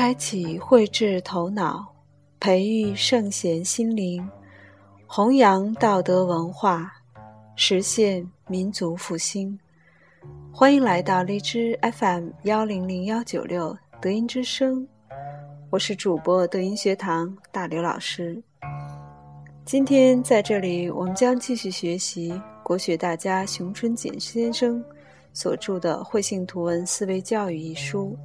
开启慧智头脑，培育圣贤心灵，弘扬道德文化，实现民族复兴。欢迎来到荔枝 FM 幺零零幺九六德音之声，我是主播德音学堂大刘老师。今天在这里，我们将继续学习国学大家熊春锦先生所著的《慧性图文思维教育》一书。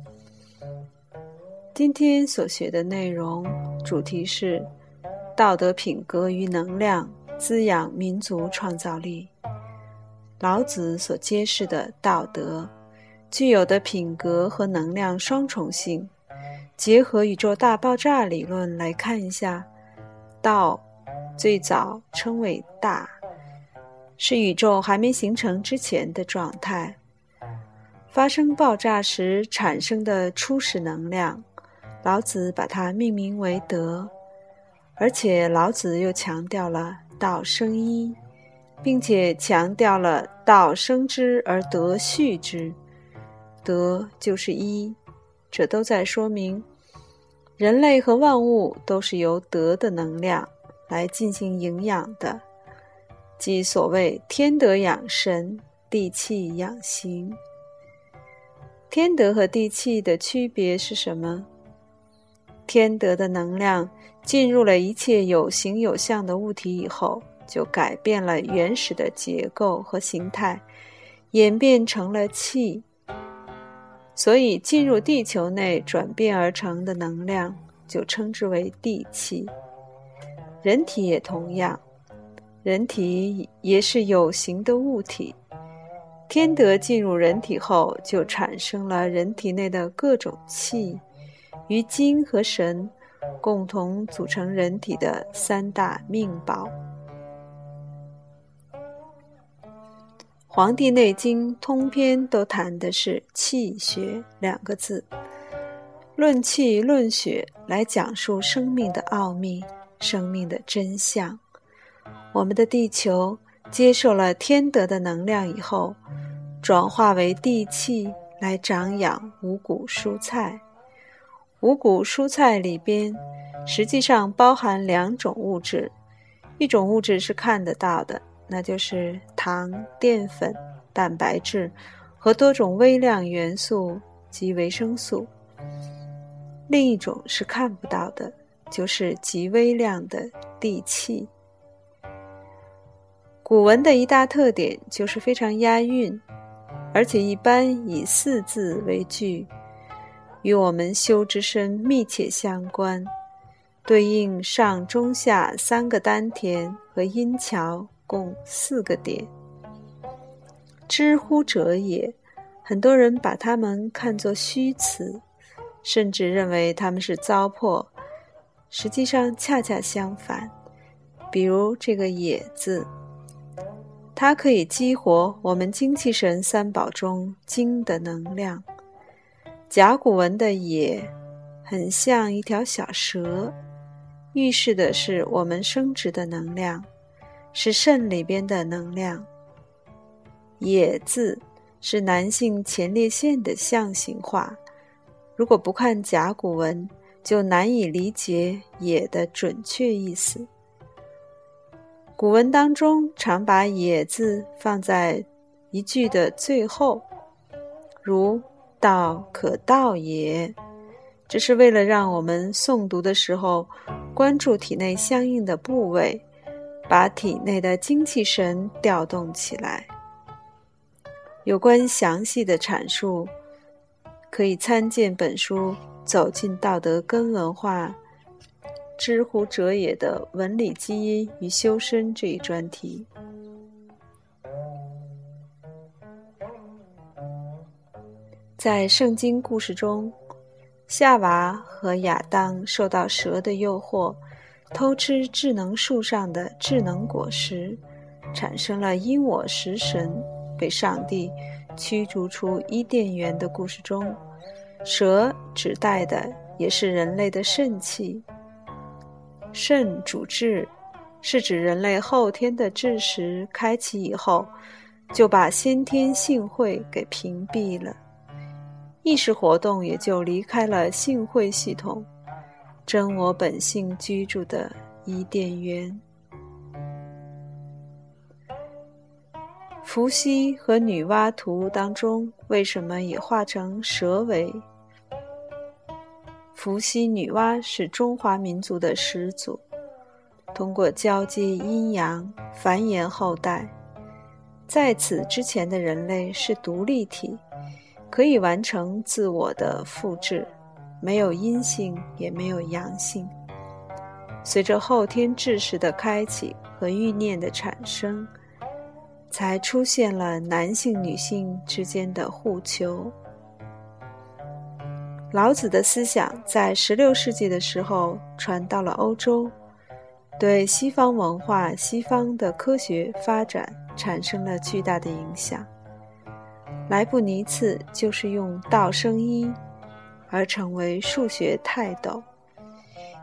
今天所学的内容主题是道德品格与能量滋养民族创造力。老子所揭示的道德具有的品格和能量双重性，结合宇宙大爆炸理论来看一下，道最早称为大，是宇宙还没形成之前的状态，发生爆炸时产生的初始能量。老子把它命名为德，而且老子又强调了道生一，并且强调了道生之而德畜之，德就是一，这都在说明人类和万物都是由德的能量来进行营养的，即所谓天德养神，地气养形。天德和地气的区别是什么？天德的能量进入了一切有形有相的物体以后，就改变了原始的结构和形态，演变成了气。所以，进入地球内转变而成的能量，就称之为地气。人体也同样，人体也是有形的物体。天德进入人体后，就产生了人体内的各种气。与精和神共同组成人体的三大命宝，《黄帝内经》通篇都谈的是气血两个字，论气论血来讲述生命的奥秘、生命的真相。我们的地球接受了天德的能量以后，转化为地气来长养五谷蔬菜。五谷蔬菜里边，实际上包含两种物质，一种物质是看得到的，那就是糖、淀粉、蛋白质和多种微量元素及维生素；另一种是看不到的，就是极微量的地气。古文的一大特点就是非常押韵，而且一般以四字为句。与我们修之身密切相关，对应上中下三个丹田和阴桥共四个点。知乎者也，很多人把它们看作虚词，甚至认为他们是糟粕。实际上恰恰相反。比如这个“也”字，它可以激活我们精气神三宝中精的能量。甲骨文的“也”很像一条小蛇，预示的是我们生殖的能量，是肾里边的能量。“也”字是男性前列腺的象形化，如果不看甲骨文，就难以理解“也”的准确意思。古文当中常把“也”字放在一句的最后，如。道可道也，这是为了让我们诵读的时候关注体内相应的部位，把体内的精气神调动起来。有关详细的阐述，可以参见本书《走进道德根文化》“知乎者也”的文理基因与修身这一专题。在圣经故事中，夏娃和亚当受到蛇的诱惑，偷吃智能树上的智能果实，产生了因我食神，被上帝驱逐出伊甸园的故事中，蛇指代的也是人类的肾气。肾主智，是指人类后天的智识开启以后，就把先天性慧给屏蔽了。意识活动也就离开了性会系统，真我本性居住的伊甸园。伏羲和女娲图当中，为什么也画成蛇尾？伏羲、女娲是中华民族的始祖，通过交接阴阳繁衍后代。在此之前的人类是独立体，可以完成自我的复制，没有阴性也没有阳性。随着后天知识的开启和欲念的产生，才出现了男性女性之间的互求。老子的思想在十六世纪的时候传到了欧洲，对西方文化、西方的科学发展产生了巨大的影响。莱布尼茨就是用道生一而成为数学泰斗。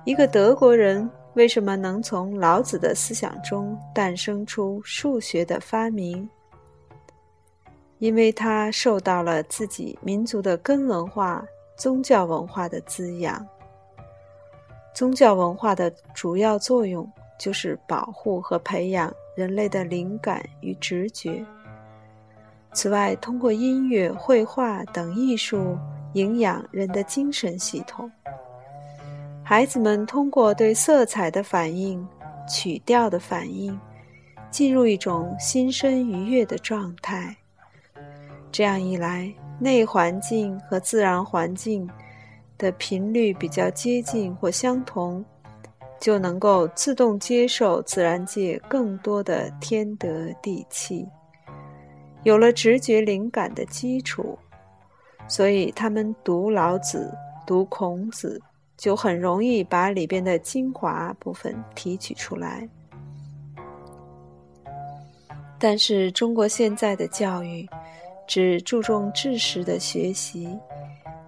一个德国人为什么能从老子的思想中诞生出数学的发明？因为他受到了自己民族的根文化。宗教文化的滋养，宗教文化的主要作用就是保护和培养人类的灵感与直觉。此外，通过音乐、绘画等艺术营养人的精神系统。孩子们通过对色彩的反应、曲调的反应，进入一种心身愉悦的状态。这样一来。内环境和自然环境的频率比较接近或相同，就能够自动接受自然界更多的天德地气，有了直觉灵感的基础，所以他们读老子、读孔子，就很容易把里边的精华部分提取出来。但是中国现在的教育。只注重知识的学习，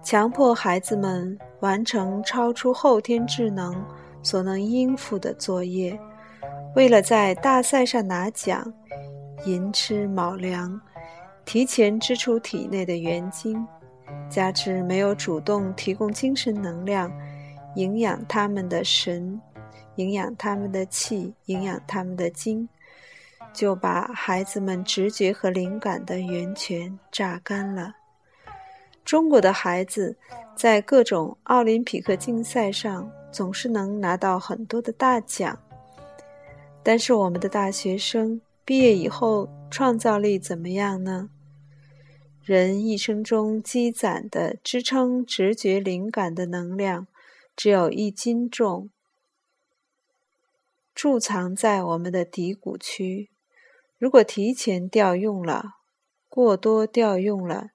强迫孩子们完成超出后天智能所能应付的作业，为了在大赛上拿奖，寅吃卯粮，提前支出体内的元精，加之没有主动提供精神能量，营养他们的神，营养他们的气，营养他们的精。就把孩子们直觉和灵感的源泉榨干了。中国的孩子在各种奥林匹克竞赛上总是能拿到很多的大奖，但是我们的大学生毕业以后创造力怎么样呢？人一生中积攒的支撑直觉灵感的能量只有一斤重，贮藏在我们的骶骨区。如果提前调用了，过多调用了，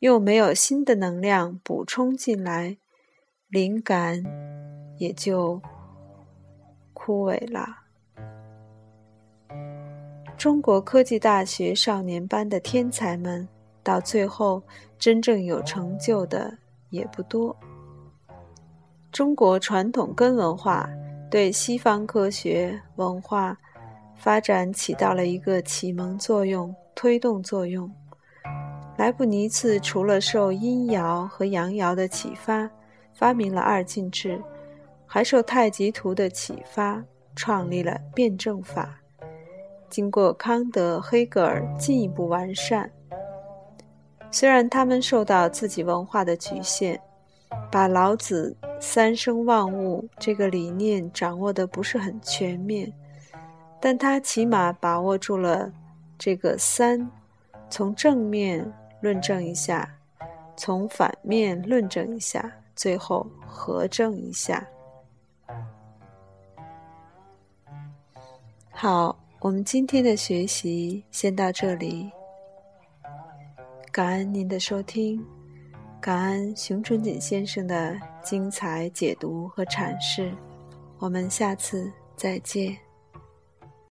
又没有新的能量补充进来，灵感也就枯萎了。中国科技大学少年班的天才们，到最后真正有成就的也不多。中国传统根文化对西方科学文化。发展起到了一个启蒙作用、推动作用。莱布尼茨除了受阴爻和阳爻的启发，发明了二进制，还受太极图的启发，创立了辩证法。经过康德、黑格尔进一步完善。虽然他们受到自己文化的局限，把老子“三生万物”这个理念掌握的不是很全面。但他起码把握住了这个三，从正面论证一下，从反面论证一下，最后核证一下。好，我们今天的学习先到这里，感恩您的收听，感恩熊春锦先生的精彩解读和阐释，我们下次再见。